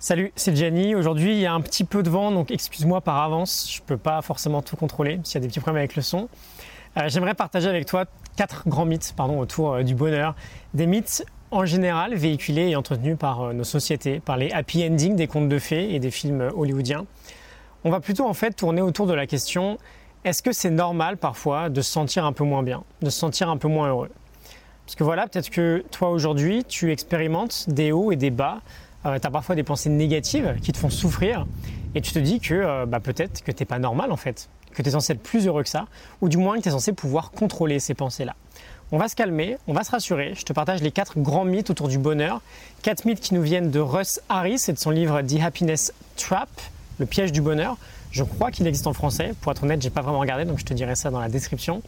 Salut, c'est Gianni. Aujourd'hui, il y a un petit peu de vent, donc excuse-moi par avance. Je ne peux pas forcément tout contrôler s'il y a des petits problèmes avec le son. Euh, j'aimerais partager avec toi quatre grands mythes pardon, autour euh, du bonheur. Des mythes en général véhiculés et entretenus par euh, nos sociétés, par les happy endings des contes de fées et des films hollywoodiens. On va plutôt en fait tourner autour de la question est-ce que c'est normal parfois de se sentir un peu moins bien, de se sentir un peu moins heureux? Parce que voilà, peut-être que toi aujourd'hui, tu expérimentes des hauts et des bas euh, tu as parfois des pensées négatives qui te font souffrir et tu te dis que euh, bah, peut-être que tu n'es pas normal en fait, que tu es censé être plus heureux que ça, ou du moins que tu es censé pouvoir contrôler ces pensées-là. On va se calmer, on va se rassurer. Je te partage les quatre grands mythes autour du bonheur. Quatre mythes qui nous viennent de Russ Harris et de son livre The Happiness Trap, le piège du bonheur. Je crois qu'il existe en français. Pour être honnête, j'ai pas vraiment regardé, donc je te dirai ça dans la description.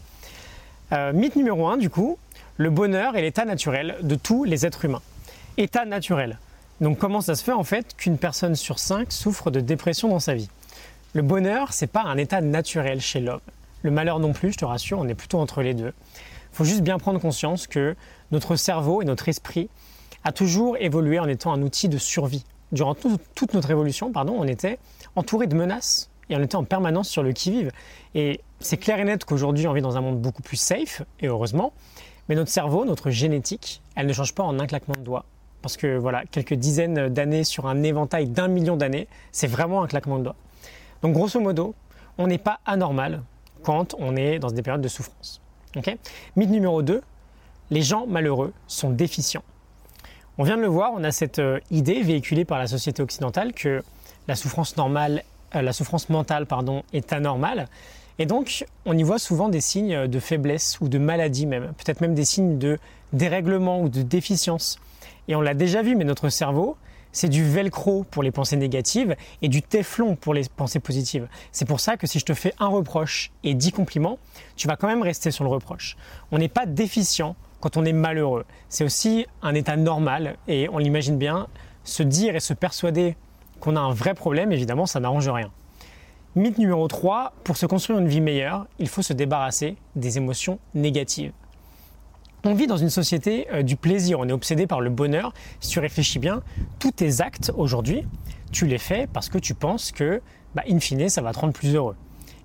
Euh, mythe numéro un, du coup, le bonheur est l'état naturel de tous les êtres humains. État naturel. Donc comment ça se fait en fait qu'une personne sur cinq souffre de dépression dans sa vie? Le bonheur, c'est pas un état naturel chez l'homme. Le malheur non plus, je te rassure, on est plutôt entre les deux. Il faut juste bien prendre conscience que notre cerveau et notre esprit a toujours évolué en étant un outil de survie. Durant toute notre évolution, pardon, on était entouré de menaces et on était en permanence sur le qui-vive. Et c'est clair et net qu'aujourd'hui, on vit dans un monde beaucoup plus safe, et heureusement, mais notre cerveau, notre génétique, elle ne change pas en un claquement de doigts. Parce que voilà, quelques dizaines d'années sur un éventail d'un million d'années, c'est vraiment un claquement de doigts. Donc grosso modo, on n'est pas anormal quand on est dans des périodes de souffrance. Mythe numéro 2, les gens malheureux sont déficients. On vient de le voir, on a cette euh, idée véhiculée par la société occidentale que la souffrance normale, euh, la souffrance mentale pardon, est anormale. Et donc, on y voit souvent des signes de faiblesse ou de maladie même, peut-être même des signes de dérèglement ou de déficience. Et on l'a déjà vu, mais notre cerveau, c'est du velcro pour les pensées négatives et du téflon pour les pensées positives. C'est pour ça que si je te fais un reproche et dix compliments, tu vas quand même rester sur le reproche. On n'est pas déficient quand on est malheureux. C'est aussi un état normal et on l'imagine bien, se dire et se persuader qu'on a un vrai problème, évidemment, ça n'arrange rien. Mythe numéro 3, pour se construire une vie meilleure, il faut se débarrasser des émotions négatives. On vit dans une société euh, du plaisir, on est obsédé par le bonheur. Si tu réfléchis bien, tous tes actes aujourd'hui, tu les fais parce que tu penses que, bah, in fine, ça va te rendre plus heureux.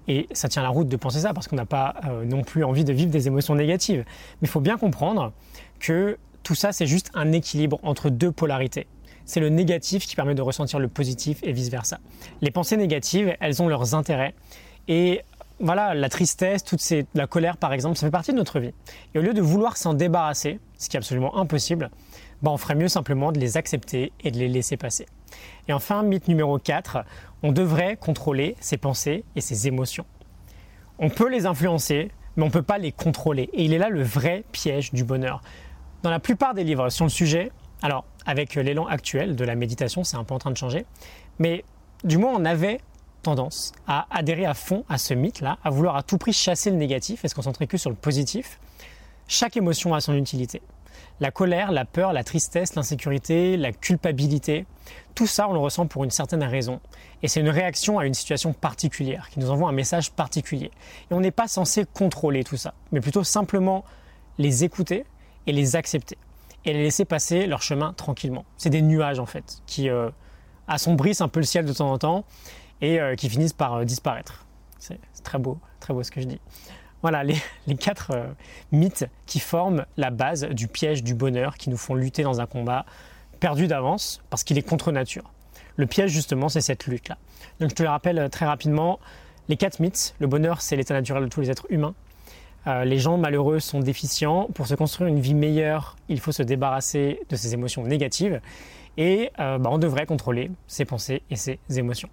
Et ça tient la route de penser ça parce qu'on n'a pas euh, non plus envie de vivre des émotions négatives. Mais il faut bien comprendre que tout ça, c'est juste un équilibre entre deux polarités. C'est le négatif qui permet de ressentir le positif et vice-versa. Les pensées négatives, elles ont leurs intérêts. Voilà, la tristesse, toute la colère par exemple, ça fait partie de notre vie. Et au lieu de vouloir s'en débarrasser, ce qui est absolument impossible, bah, on ferait mieux simplement de les accepter et de les laisser passer. Et enfin, mythe numéro 4, on devrait contrôler ses pensées et ses émotions. On peut les influencer, mais on ne peut pas les contrôler. Et il est là le vrai piège du bonheur. Dans la plupart des livres sur le sujet, alors avec l'élan actuel de la méditation, c'est un peu en train de changer, mais du moins on avait tendance à adhérer à fond à ce mythe-là, à vouloir à tout prix chasser le négatif et se concentrer que sur le positif. Chaque émotion a son utilité. La colère, la peur, la tristesse, l'insécurité, la culpabilité, tout ça on le ressent pour une certaine raison. Et c'est une réaction à une situation particulière qui nous envoie un message particulier. Et on n'est pas censé contrôler tout ça, mais plutôt simplement les écouter et les accepter. Et les laisser passer leur chemin tranquillement. C'est des nuages en fait qui euh, assombrissent un peu le ciel de temps en temps et euh, qui finissent par euh, disparaître. C'est très beau, très beau ce que je dis. Voilà les, quatre euh, mythes qui forment la base du piège du bonheur qui nous font lutter dans un combat perdu d'avance parce qu'il est contre nature. Le piège justement c'est cette lutte-là. Donc je te le rappelle très rapidement, les quatre mythes, le bonheur c'est l'état naturel de tous les êtres humains. les gens malheureux sont déficients. Pour se construire une vie meilleure, il faut se débarrasser de ses émotions négatives et bah, on devrait contrôler ses pensées et ses émotions.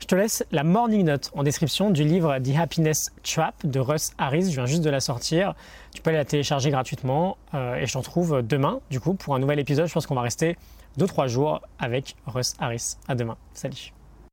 Je te laisse la morning note en description du livre The Happiness Trap de Russ Harris. Je viens juste de la sortir. Tu peux aller la télécharger gratuitement euh, et je t'en retrouve demain du coup pour un nouvel épisode. Je pense qu'on va rester 2-3 jours avec Russ Harris. À demain. Salut.